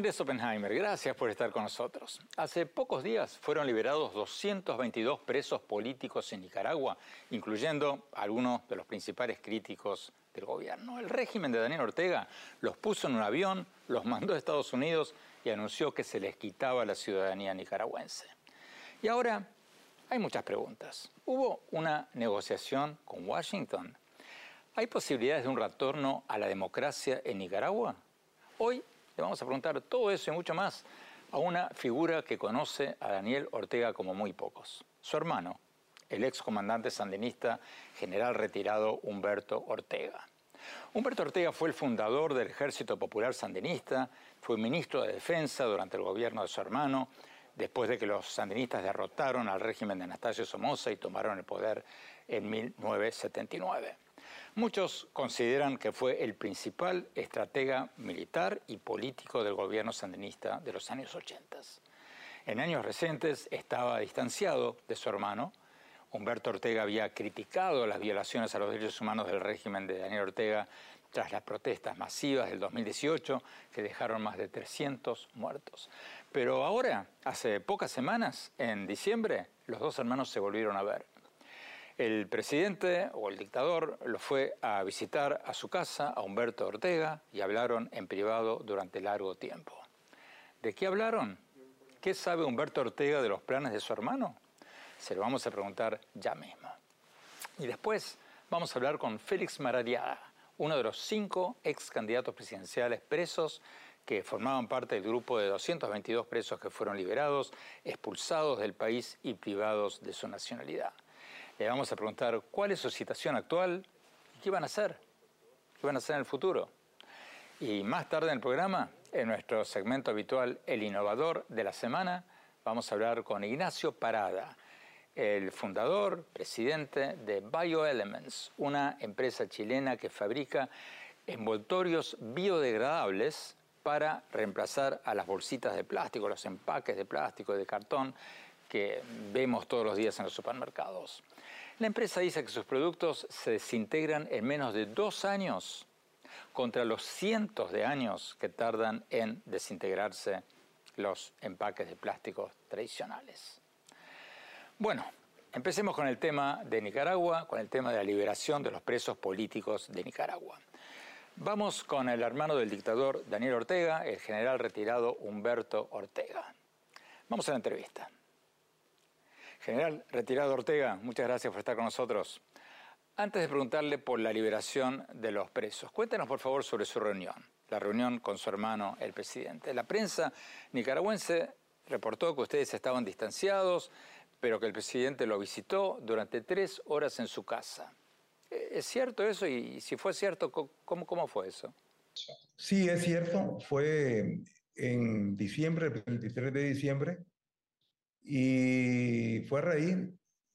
Andrés Oppenheimer. Gracias por estar con nosotros. Hace pocos días fueron liberados 222 presos políticos en Nicaragua, incluyendo algunos de los principales críticos del gobierno. El régimen de Daniel Ortega los puso en un avión, los mandó a Estados Unidos y anunció que se les quitaba la ciudadanía nicaragüense. Y ahora hay muchas preguntas. ¿Hubo una negociación con Washington? ¿Hay posibilidades de un retorno a la democracia en Nicaragua? Hoy le vamos a preguntar todo eso y mucho más a una figura que conoce a Daniel Ortega como muy pocos, su hermano, el ex comandante sandinista general retirado Humberto Ortega. Humberto Ortega fue el fundador del Ejército Popular Sandinista, fue ministro de Defensa durante el gobierno de su hermano, después de que los sandinistas derrotaron al régimen de Anastasio Somoza y tomaron el poder en 1979. Muchos consideran que fue el principal estratega militar y político del gobierno sandinista de los años 80. En años recientes estaba distanciado de su hermano. Humberto Ortega había criticado las violaciones a los derechos humanos del régimen de Daniel Ortega tras las protestas masivas del 2018 que dejaron más de 300 muertos. Pero ahora, hace pocas semanas, en diciembre, los dos hermanos se volvieron a ver. El presidente o el dictador lo fue a visitar a su casa, a Humberto Ortega, y hablaron en privado durante largo tiempo. ¿De qué hablaron? ¿Qué sabe Humberto Ortega de los planes de su hermano? Se lo vamos a preguntar ya mismo. Y después vamos a hablar con Félix Maradiaga, uno de los cinco ex candidatos presidenciales presos que formaban parte del grupo de 222 presos que fueron liberados, expulsados del país y privados de su nacionalidad. Le vamos a preguntar cuál es su situación actual y qué van a hacer, qué van a hacer en el futuro. Y más tarde en el programa, en nuestro segmento habitual El Innovador de la Semana, vamos a hablar con Ignacio Parada, el fundador, presidente de BioElements, una empresa chilena que fabrica envoltorios biodegradables para reemplazar a las bolsitas de plástico, los empaques de plástico y de cartón que vemos todos los días en los supermercados. La empresa dice que sus productos se desintegran en menos de dos años contra los cientos de años que tardan en desintegrarse los empaques de plástico tradicionales. Bueno, empecemos con el tema de Nicaragua, con el tema de la liberación de los presos políticos de Nicaragua. Vamos con el hermano del dictador Daniel Ortega, el general retirado Humberto Ortega. Vamos a la entrevista. General retirado Ortega, muchas gracias por estar con nosotros. Antes de preguntarle por la liberación de los presos, cuéntenos por favor sobre su reunión, la reunión con su hermano, el presidente. La prensa nicaragüense reportó que ustedes estaban distanciados, pero que el presidente lo visitó durante tres horas en su casa. ¿Es cierto eso? Y si fue cierto, ¿cómo, cómo fue eso? Sí, es cierto. Fue en diciembre, el 23 de diciembre, y fue a raíz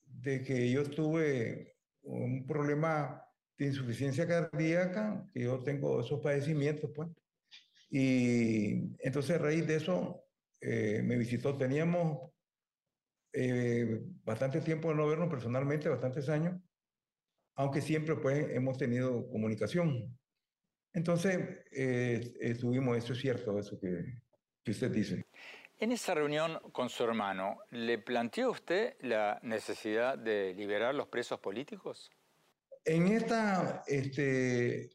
de que yo tuve un problema de insuficiencia cardíaca, que yo tengo esos padecimientos, pues. Y entonces a raíz de eso eh, me visitó. Teníamos eh, bastante tiempo de no vernos personalmente, bastantes años, aunque siempre pues hemos tenido comunicación. Entonces eh, estuvimos, eso es cierto, eso que, que usted dice. En esa reunión con su hermano, ¿le planteó usted la necesidad de liberar los presos políticos? En esta este,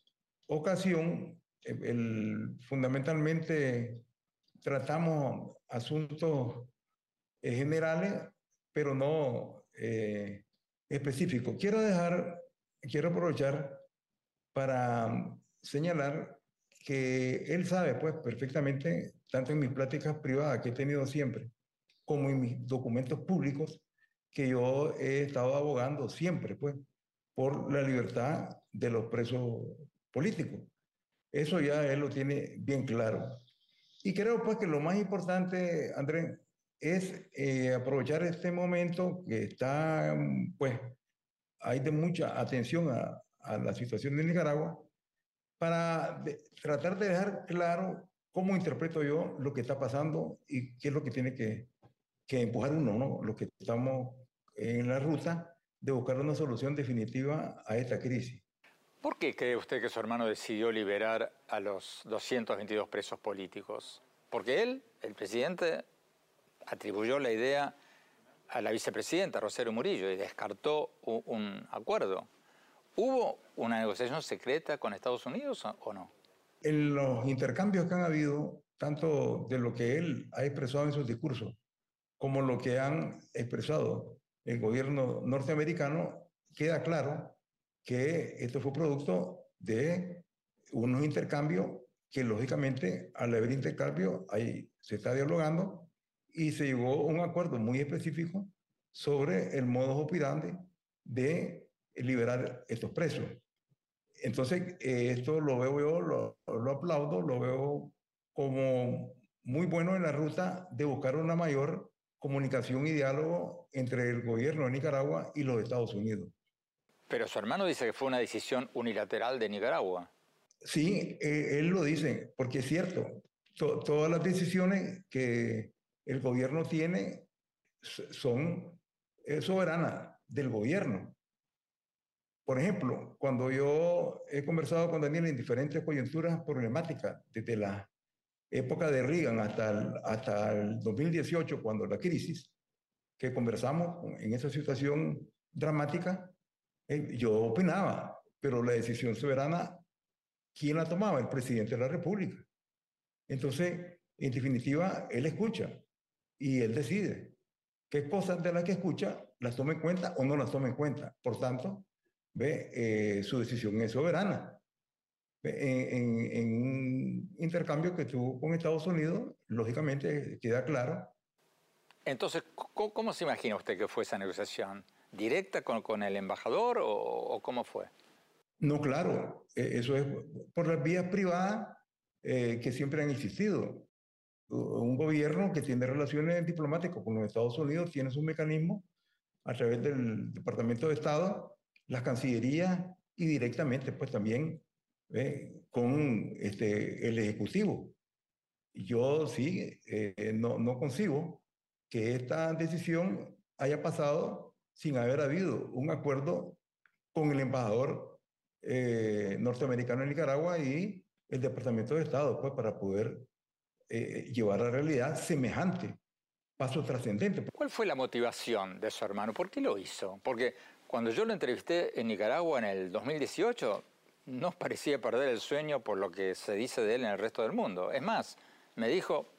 ocasión, el, fundamentalmente tratamos asuntos generales, pero no específicos. Quiero dejar, quiero aprovechar para señalar que él sabe pues perfectamente, tanto en mis pláticas privadas que he tenido siempre, como en mis documentos públicos, que yo he estado abogando siempre pues por la libertad de los presos políticos. Eso ya él lo tiene bien claro. Y creo pues que lo más importante, Andrés, es eh, aprovechar este momento que está, pues, hay de mucha atención a, a la situación de Nicaragua para tratar de dejar claro cómo interpreto yo lo que está pasando y qué es lo que tiene que, empujar uno, ¿no? Lo que estamos en la ruta de buscar una solución definitiva a esta crisis. ¿Por qué cree usted que su hermano decidió liberar a los 222 presos políticos? Porque él, el presidente, atribuyó la idea a la vicepresidenta Rosario Murillo y descartó un acuerdo. ¿Hubo una negociación secreta con Estados Unidos o no? En los intercambios que han habido, tanto de lo que él ha expresado en sus discursos, como lo que han expresado el gobierno norteamericano, queda claro que esto fue producto de unos intercambios que lógicamente al haber intercambio ahí se está dialogando y se llegó a un acuerdo muy específico sobre el modo operandi de liberar estos presos. Entonces, eh, esto lo veo yo, lo, lo, aplaudo, lo veo como muy bueno en la ruta de buscar una mayor comunicación y diálogo entre el gobierno de Nicaragua y los Estados Unidos. Pero su hermano dice que fue una decisión unilateral de Nicaragua. Sí, eh, él lo dice, porque es cierto, todas las decisiones que el gobierno tiene son soberanas del gobierno. Por ejemplo, cuando yo he conversado con Daniel en diferentes coyunturas problemáticas, desde la época de Reagan hasta el, hasta el 2018, cuando la crisis, que conversamos en esa situación dramática, eh, yo opinaba, pero la decisión soberana, ¿quién la tomaba? El presidente de la República. Entonces, en definitiva, él escucha y él decide qué cosas de las que escucha las toma en cuenta o no las toma en cuenta. Por tanto, ¿ve? Eh, su decisión es soberana. En, en, un intercambio que tuvo con Estados Unidos, lógicamente queda claro. Entonces, ¿cómo, se imagina usted que fue esa negociación? ¿Directa con, con el embajador o, o, cómo fue? No, claro, e, eso es por las vías privadas eh, que siempre han existido. Un gobierno que tiene relaciones diplomáticas con los Estados Unidos tiene su mecanismo a través del Departamento de Estado las cancillerías y directamente pues también eh, con este, el Ejecutivo. Yo sí, eh, no, no consigo que esta decisión haya pasado sin haber habido un acuerdo con el embajador eh, norteamericano en Nicaragua y el Departamento de Estado, pues para poder llevar a la realidad semejante paso trascendente. ¿Cuál fue la motivación de su hermano? ¿Por qué lo hizo? Porque cuando yo lo entrevisté en Nicaragua en el 2018, no parecía perder el sueño por lo que se dice de él en el resto del mundo. Es más, me dijo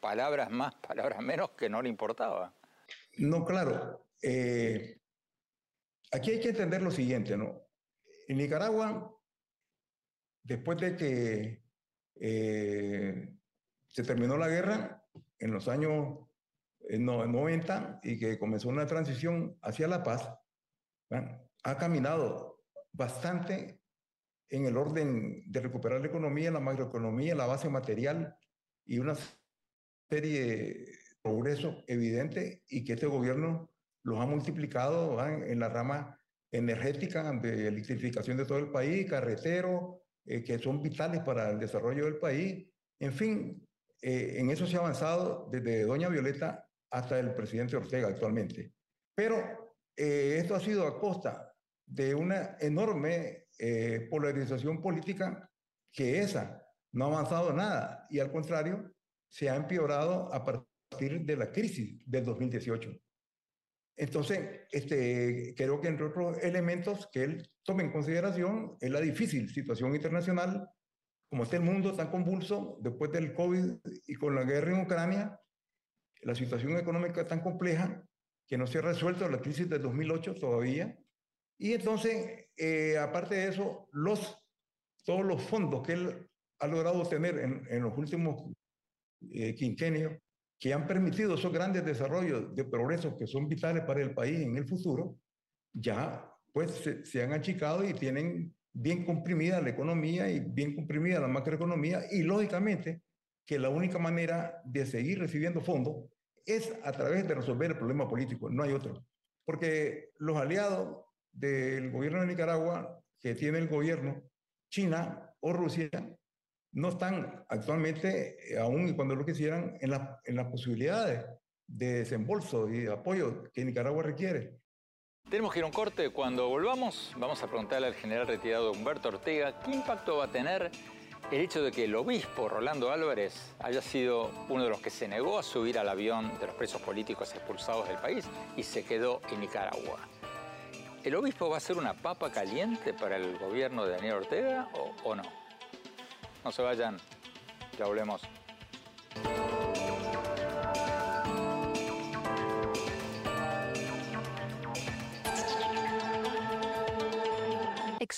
palabras más, palabras menos que no le importaba. No, claro. Eh, aquí hay que entender lo siguiente, ¿no? En Nicaragua, después de que eh, se terminó la guerra, en los años 90, eh, y que comenzó una transición hacia la paz, ha caminado bastante en el orden de recuperar la economía, la macroeconomía, la base material y una serie de progresos evidentes y que este gobierno los ha multiplicado en la rama energética de electrificación de todo el país, carreteros, eh, que son vitales para el desarrollo del país. En fin, eh, en eso se ha avanzado desde Doña Violeta hasta el presidente Ortega actualmente. Pero eh, esto ha sido a costa de una enorme eh, polarización política que esa no ha avanzado nada y al contrario se ha empeorado a partir de la crisis del 2018. Entonces, este, creo que entre otros elementos que él tome en consideración es la difícil situación internacional como está el mundo tan convulso después del COVID y con la guerra en Ucrania, la situación económica tan compleja que no se ha resuelto la crisis de 2008 todavía. Y entonces, eh, aparte de eso, los, todos los fondos que él ha logrado tener en, en los últimos eh, quinquenios, que han permitido esos grandes desarrollos de progresos que son vitales para el país en el futuro, ya pues se, se han achicado y tienen bien comprimida la economía y bien comprimida la macroeconomía y lógicamente que la única manera de seguir recibiendo fondos es a través de resolver el problema político, no hay otro. Porque los aliados del gobierno de Nicaragua, que tiene el gobierno, China o Rusia, no están actualmente, eh, aún y cuando lo quisieran, en, la, en las posibilidades de desembolso y apoyo que Nicaragua requiere. Tenemos que ir a un corte. Cuando volvamos, vamos a preguntarle al general retirado Humberto Ortega qué impacto va a tener el hecho de que el obispo Rolando Álvarez haya sido uno de los que se negó a subir al avión de los presos políticos expulsados del país y se quedó en Nicaragua. ¿El obispo va a ser una papa caliente para el gobierno de Daniel Ortega o, no? No se vayan, ya volvemos.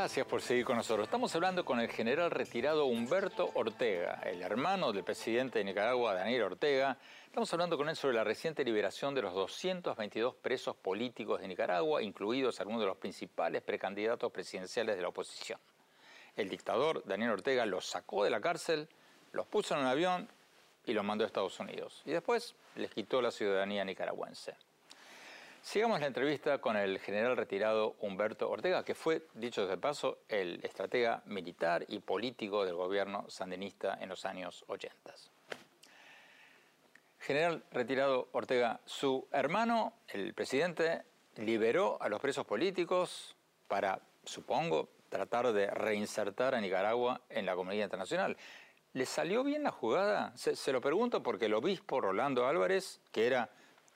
Gracias por seguir con nosotros. Estamos hablando con el general retirado Humberto Ortega, el hermano del presidente de Nicaragua, Daniel Ortega. Estamos hablando con él sobre la reciente liberación de los 222 presos políticos de Nicaragua, incluidos algunos de los principales precandidatos presidenciales de la oposición. El dictador Daniel Ortega los sacó de la cárcel, los puso en un avión y los mandó a Estados Unidos. Y después les quitó la ciudadanía nicaragüense. Sigamos la entrevista con el general retirado Humberto Ortega, que fue, dicho de paso, el estratega militar y político del gobierno sandinista en los años 80. General retirado Ortega, su hermano, el presidente, liberó a los presos políticos para, supongo, tratar de reinsertar a Nicaragua en la comunidad internacional. ¿Le salió bien la jugada? Se, se lo pregunto porque el obispo Rolando Álvarez, que era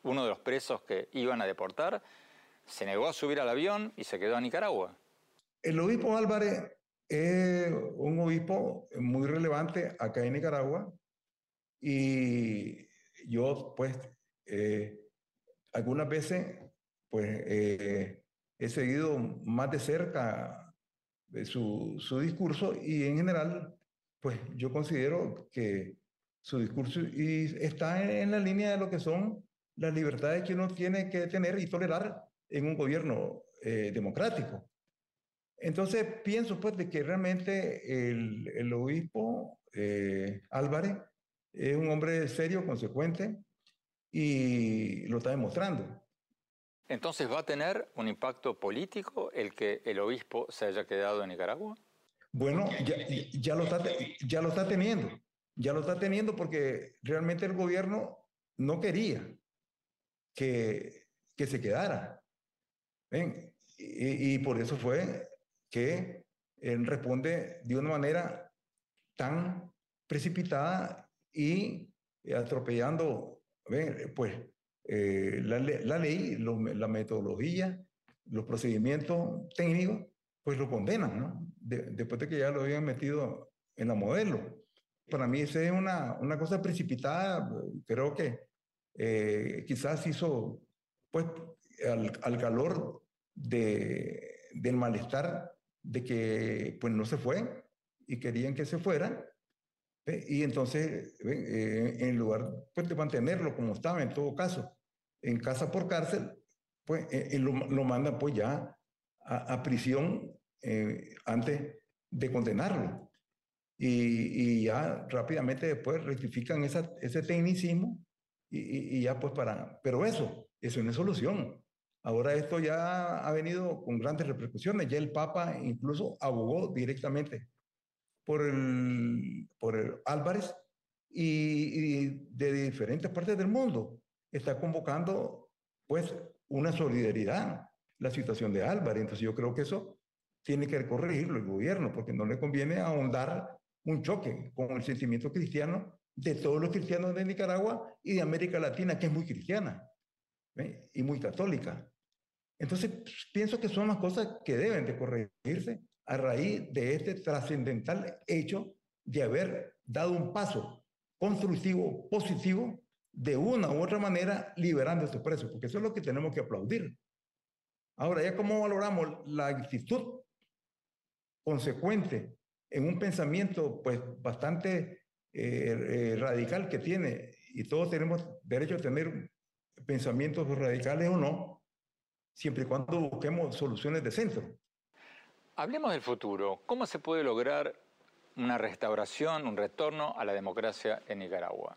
uno de los presos que iban a deportar, se negó a subir al avión y se quedó en Nicaragua. El obispo Álvarez es un obispo muy relevante acá en Nicaragua y yo pues eh, algunas veces pues eh, he seguido más de cerca su, su discurso y en general pues yo considero que su discurso y está en la línea de lo que son las libertades que uno tiene que tener y tolerar en un gobierno eh, democrático. Entonces pienso pues de que realmente el, el obispo eh, Álvarez es un hombre serio, consecuente y lo está demostrando. Entonces va a tener un impacto político el que el obispo se haya quedado en Nicaragua? Bueno, ya, ya, lo, está, ya lo está teniendo, ya lo está teniendo porque realmente el gobierno no quería que, que se quedara. Y, por eso fue que él responde de una manera tan precipitada y atropellando, pues, eh, la, la, ley, la metodología, los procedimientos técnicos, pues lo condenan, después de que ya lo habían metido en la modelo. Para mí es una, una cosa precipitada, creo que eh, quizás hizo, pues, al, al calor de, del malestar de que, pues, no se fue y querían que se fuera. Y entonces, eh, en lugar pues, de mantenerlo como estaba en todo caso, en casa por cárcel, pues eh, lo, lo mandan pues ya a, a prisión antes de condenarlo. Y, y ya rápidamente después rectifican esa, ese tecnicismo y, ya pues para... Pero eso, eso no es solución. Ahora esto ya ha venido con grandes repercusiones. Ya el Papa incluso abogó directamente por el, por el Álvarez y, y de diferentes partes del mundo está convocando pues una solidaridad la situación de Álvarez. Entonces yo creo que eso tiene que corregirlo el gobierno porque no le conviene ahondar un choque con el sentimiento cristiano de todos los cristianos de Nicaragua y de América Latina, que es muy cristiana y muy católica. Entonces, pienso que son las cosas que deben de corregirse a raíz de este trascendental hecho de haber dado un paso constructivo, positivo, de una u otra manera, liberando a estos presos, porque eso es lo que tenemos que aplaudir. Ahora, ya cómo valoramos la actitud consecuente en un pensamiento pues bastante eh, eh, radical que tiene, y todos tenemos derecho a tener pensamientos radicales o no, siempre y cuando busquemos soluciones de centro. Hablemos del futuro. ¿Cómo se puede lograr una restauración, un retorno a la democracia en Nicaragua?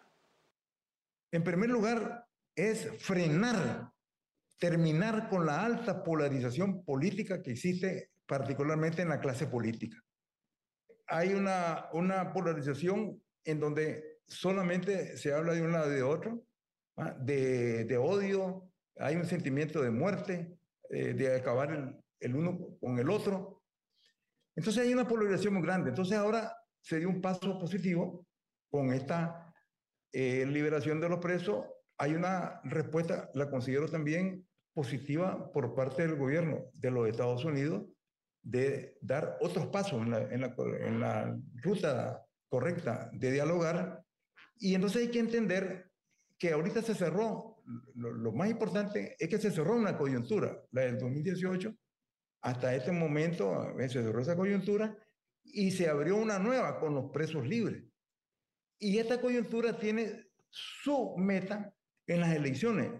En primer lugar, es frenar, terminar con la alta polarización política que existe particularmente en la clase política. Hay una, una polarización en donde solamente se habla de un lado y de otro, de, de, odio, hay un sentimiento de muerte, eh, de acabar el, el, uno con el otro. Entonces hay una polarización muy grande. Entonces ahora se dio un paso positivo con esta eh, liberación de los presos. Hay una respuesta, la considero también positiva por parte del gobierno de los Estados Unidos de dar otros pasos en la, en la, en la ruta correcta de dialogar. Y entonces hay que entender que ahorita se cerró, lo, más importante es que se cerró una coyuntura, la del 2018, hasta este momento eh, se cerró esa coyuntura y se abrió una nueva con los presos libres. Y esta coyuntura tiene su meta en las elecciones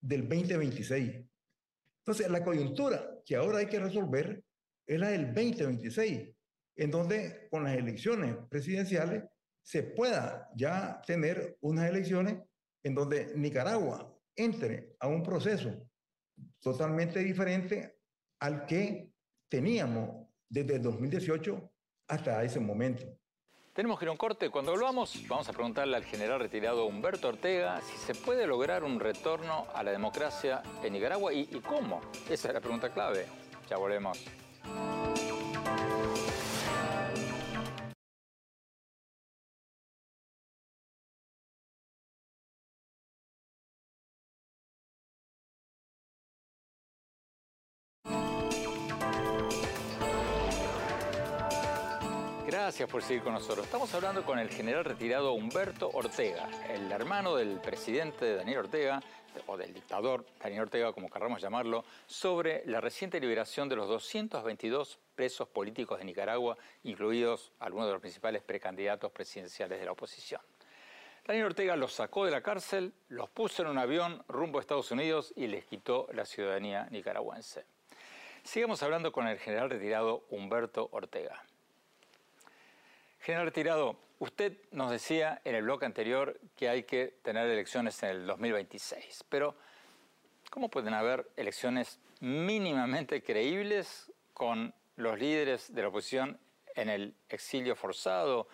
del 2026. Entonces, la coyuntura que ahora hay que resolver es la del 2026, en donde con las elecciones presidenciales se pueda ya tener unas elecciones en donde Nicaragua entre a un proceso totalmente diferente al que teníamos desde el 2018 hasta ese momento. Tenemos que ir a un corte. Cuando volvamos, vamos a preguntarle al general retirado Humberto Ortega si se puede lograr un retorno a la democracia en Nicaragua y, y cómo. Esa es la pregunta clave. Ya volvemos. Por seguir con nosotros. Estamos hablando con el general retirado Humberto Ortega, el hermano del presidente Daniel Ortega, o del dictador Daniel Ortega, como querramos llamarlo, sobre la reciente liberación de los 222 presos políticos de Nicaragua, incluidos algunos de los principales precandidatos presidenciales de la oposición. Daniel Ortega los sacó de la cárcel, los puso en un avión rumbo a Estados Unidos y les quitó la ciudadanía nicaragüense. Sigamos hablando con el general retirado Humberto Ortega. General Retirado, usted nos decía en el bloque anterior que hay que tener elecciones en el 2026, pero ¿cómo pueden haber elecciones mínimamente creíbles con los líderes de la oposición en el exilio forzado,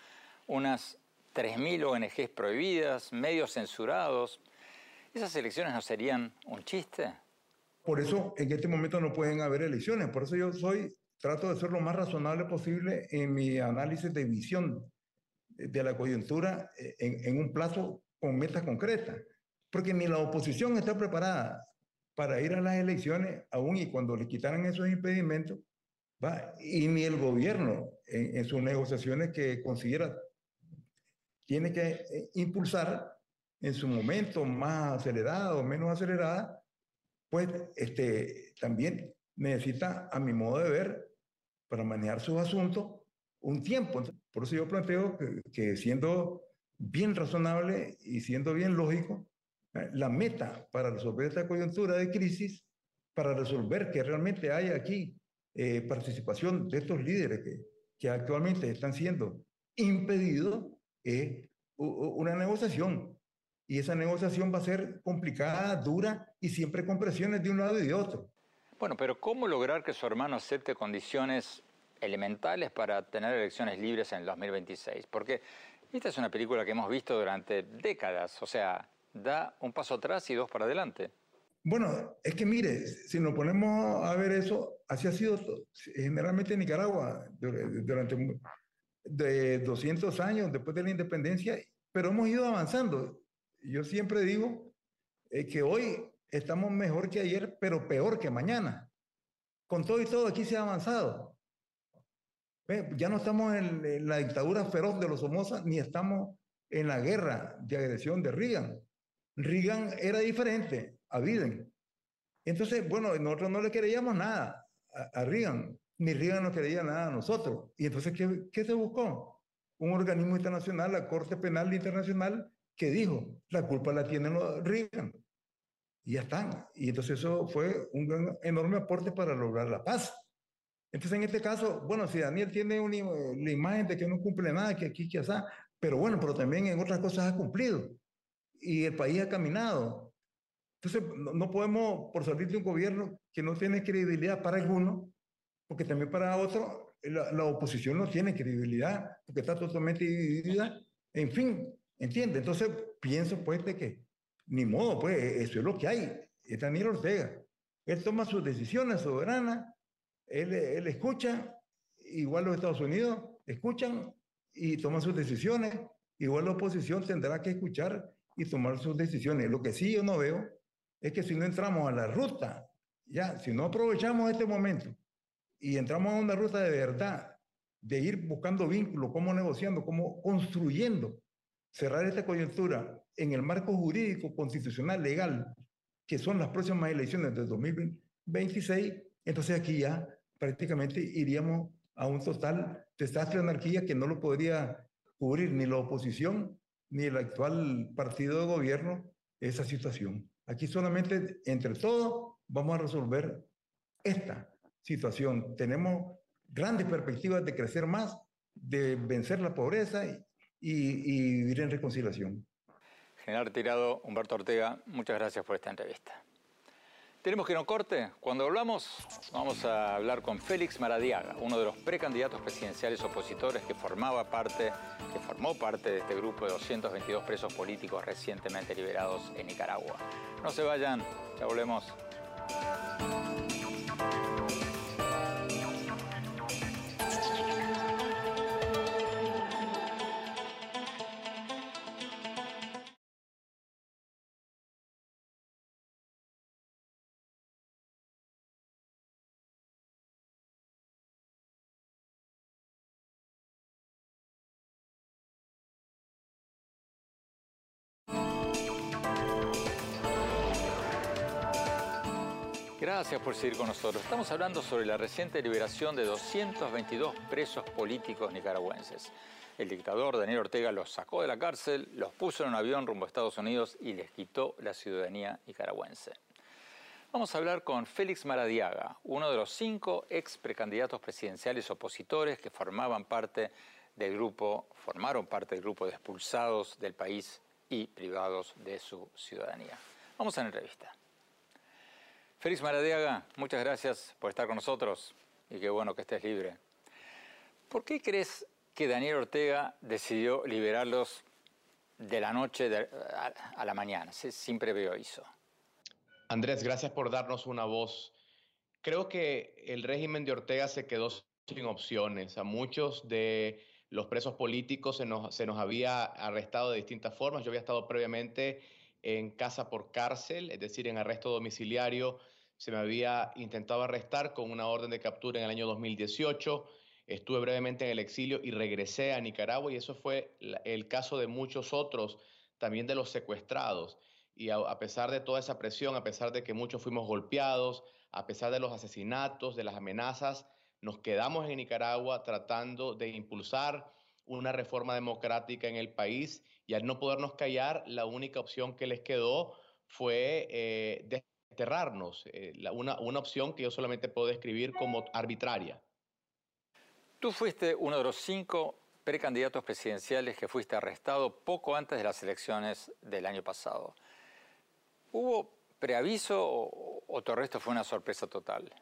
unas 3.000 ONGs prohibidas, medios censurados? ¿Esas elecciones no serían un chiste? Por eso en este momento no pueden haber elecciones, por eso yo soy trato de ser lo más razonable posible en mi análisis de visión de la coyuntura eh, en, en un plazo con metas concretas, porque ni la oposición está preparada para ir a las elecciones, aún y cuando le quitaran esos impedimentos, ¿va? y ni el gobierno en, en sus negociaciones que considera tiene que eh, impulsar en su momento más acelerada o menos acelerada, pues este, también necesita, a mi modo de ver, para manejar sus asuntos un tiempo. Por eso yo planteo que, siendo bien razonable y siendo bien lógico, eh, la meta para resolver esta coyuntura de crisis, para resolver que realmente haya aquí eh, participación de estos líderes que, que actualmente están siendo impedidos es una negociación. Y esa negociación va a ser complicada, dura y siempre con presiones de un lado y de otro. Bueno, pero ¿cómo lograr que su hermano acepte condiciones elementales para tener elecciones libres en el 2026? Porque esta es una película que hemos visto durante décadas, o sea, da un paso atrás y dos para adelante. Bueno, es que mire, si nos ponemos a ver eso, así ha sido generalmente en Nicaragua durante de 200 años después de la independencia, pero hemos ido avanzando. Yo siempre digo eh, que hoy estamos mejor que ayer, pero peor que mañana. Con todo y todo aquí se ha avanzado. Ya no estamos en, la dictadura feroz de los Somoza, ni estamos en la guerra de agresión de Reagan. Reagan era diferente a Biden. Entonces, bueno, nosotros no le queríamos nada a, a Reagan, ni Reagan no quería nada a nosotros. Y entonces, ¿qué, ¿qué se buscó? Un organismo internacional, la Corte Penal Internacional, que dijo, la culpa la tienen los Reagan. Y ya están. Y entonces eso fue un enorme aporte para lograr la paz. Entonces, en este caso, bueno, si Daniel tiene una, la imagen de que no cumple nada, que aquí, que allá, pero bueno, pero también en otras cosas ha cumplido. Y el país ha caminado. Entonces, no, podemos, por salir de un gobierno que no tiene credibilidad para algunos, porque también para otros, la, la, oposición no tiene credibilidad, porque está totalmente dividida. En fin, ¿entiende? Entonces, pienso pues de que ni modo, pues, eso es lo que hay. Es Daniel Ortega. Él toma sus decisiones soberanas, él, él escucha, igual los Estados Unidos escuchan y toman sus decisiones, igual la oposición tendrá que escuchar y tomar sus decisiones. Lo que sí yo no veo es que si no entramos a la ruta, ya, si no aprovechamos este momento y entramos a una ruta de verdad, de ir buscando vínculos, cómo negociando, cómo construyendo, cerrar esta coyuntura en el marco jurídico, constitucional, legal, que son las próximas elecciones del 2026, entonces aquí ya prácticamente iríamos a un total desastre de anarquía que no lo podría cubrir ni la oposición ni el actual partido de gobierno esa situación. Aquí solamente entre todos vamos a resolver esta situación. Tenemos grandes perspectivas de crecer más, de vencer la pobreza y, y vivir en reconciliación. General retirado Humberto Ortega, muchas gracias por esta entrevista. Tenemos que no corte. Cuando hablamos, vamos a hablar con Félix Maradiaga, uno de los precandidatos presidenciales opositores que formaba parte, que formó parte de este grupo de 222 presos políticos recientemente liberados en Nicaragua. No se vayan, ya volvemos. Gracias por seguir con nosotros. Estamos hablando sobre la reciente liberación de 222 presos políticos nicaragüenses. El dictador Daniel Ortega los sacó de la cárcel, los puso en un avión rumbo a Estados Unidos y les quitó la ciudadanía nicaragüense. Vamos a hablar con Félix Maradiaga, uno de los cinco ex precandidatos presidenciales opositores que formaban parte del grupo, formaron parte del grupo de expulsados del país y privados de su ciudadanía. Vamos a la entrevista. Félix Maradiaga, muchas gracias por estar con nosotros y qué bueno que estés libre. ¿Por qué crees que Daniel Ortega decidió liberarlos de la noche a, la mañana, sin previo aviso? Andrés, gracias por darnos una voz. Creo que el régimen de Ortega se quedó sin opciones. A muchos de los presos políticos se nos, se nos había arrestado de distintas formas. Yo había estado previamente en casa por cárcel, es decir, en arresto domiciliario se me había intentado arrestar con una orden de captura en el año 2018. Estuve brevemente en el exilio y regresé a Nicaragua y eso fue el caso de muchos otros, también de los secuestrados. Y a, pesar de toda esa presión, a pesar de que muchos fuimos golpeados, a pesar de los asesinatos, de las amenazas, nos quedamos en Nicaragua tratando de impulsar una reforma democrática en el país y al no podernos callar, la única opción que les quedó fue eh, desterrarnos, eh, una, una opción que yo solamente puedo describir como arbitraria. Tú fuiste uno de los cinco precandidatos presidenciales que fuiste arrestado poco antes de las elecciones del año pasado. ¿Hubo preaviso o, o tu arresto fue una sorpresa total?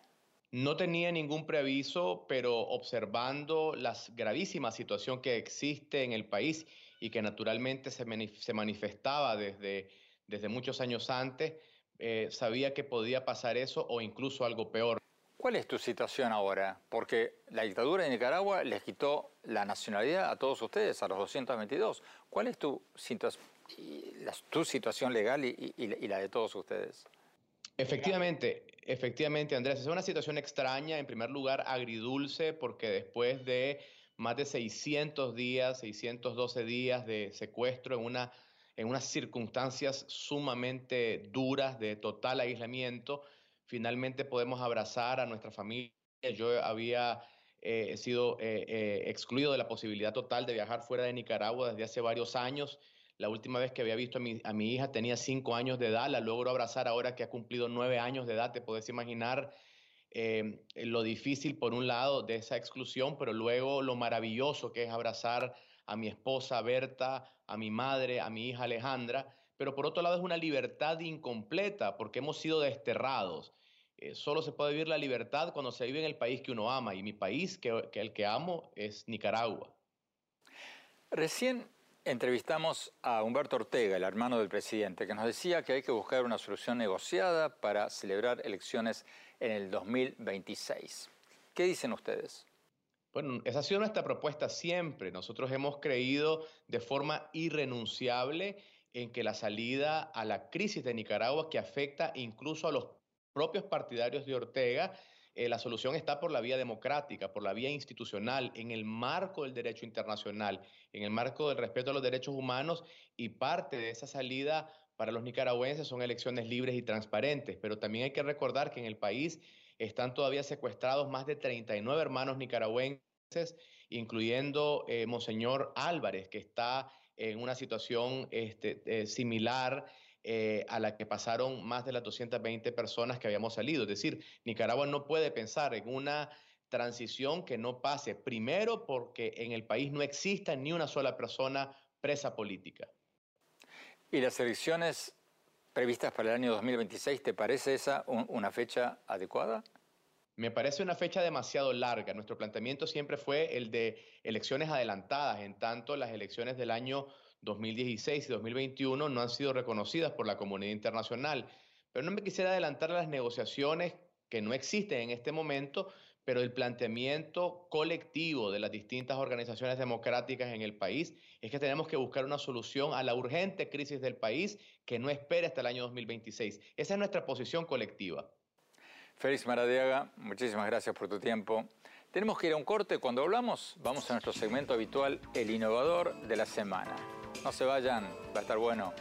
No tenía ningún preaviso, pero observando la gravísima situación que existe en el país y que naturalmente se, manifestaba desde, desde muchos años antes, eh, sabía que podía pasar eso o incluso algo peor. ¿Cuál es tu situación ahora? Porque la dictadura de Nicaragua les quitó la nacionalidad a todos ustedes, a los 222. ¿Cuál es tu, tu situación legal y la de todos ustedes? Efectivamente, efectivamente, Andrés, es una situación extraña, en primer lugar agridulce, porque después de más de 600 días, 612 días de secuestro en, una, en unas circunstancias sumamente duras de total aislamiento, finalmente podemos abrazar a nuestra familia. Yo había eh, sido eh, eh, excluido de la posibilidad total de viajar fuera de Nicaragua desde hace varios años la última vez que había visto a mi, a mi hija tenía cinco años de edad, la logro abrazar ahora que ha cumplido nueve años de edad. Te puedes imaginar eh, lo difícil por un lado de esa exclusión, pero luego lo maravilloso que es abrazar a mi esposa Berta, a mi madre, a mi hija Alejandra, pero por otro lado es una libertad incompleta porque hemos sido desterrados. Eh, solo se puede vivir la libertad cuando se vive en el país que uno ama y mi país que, que el que amo es Nicaragua. Recién Entrevistamos a Humberto Ortega, el hermano del presidente, que nos decía que hay que buscar una solución negociada para celebrar elecciones en el 2026. ¿Qué dicen ustedes? Bueno, esa ha sido nuestra propuesta siempre. Nosotros hemos creído de forma irrenunciable en que la salida a la crisis de Nicaragua, que afecta incluso a los propios partidarios de Ortega, eh, la solución está por la vía democrática, por la vía institucional, en el marco del derecho internacional, en el marco del respeto a los derechos humanos y parte de esa salida para los nicaragüenses son elecciones libres y transparentes. Pero también hay que recordar que en el país están todavía secuestrados más de 39 hermanos nicaragüenses, incluyendo eh, Monseñor Álvarez, que está en una situación este, eh, similar eh, a la que pasaron más de las 220 personas que habíamos salido. Es decir, Nicaragua no puede pensar en una transición que no pase, primero porque en el país no exista ni una sola persona presa política. ¿Y las elecciones previstas para el año 2026, te parece esa una fecha adecuada? Me parece una fecha demasiado larga. Nuestro planteamiento siempre fue el de elecciones adelantadas, en tanto las elecciones del año 2016 y 2021 no han sido reconocidas por la comunidad internacional. Pero no me quisiera adelantar a las negociaciones que no existen en este momento, pero el planteamiento colectivo de las distintas organizaciones democráticas en el país es que tenemos que buscar una solución a la urgente crisis del país que no espere hasta el año 2026. Esa es nuestra posición colectiva. Félix Maradiaga, muchísimas gracias por tu tiempo. Tenemos que ir a un corte. Cuando hablamos, vamos a nuestro segmento habitual, El Innovador de la Semana. No se vayan, va a estar bueno.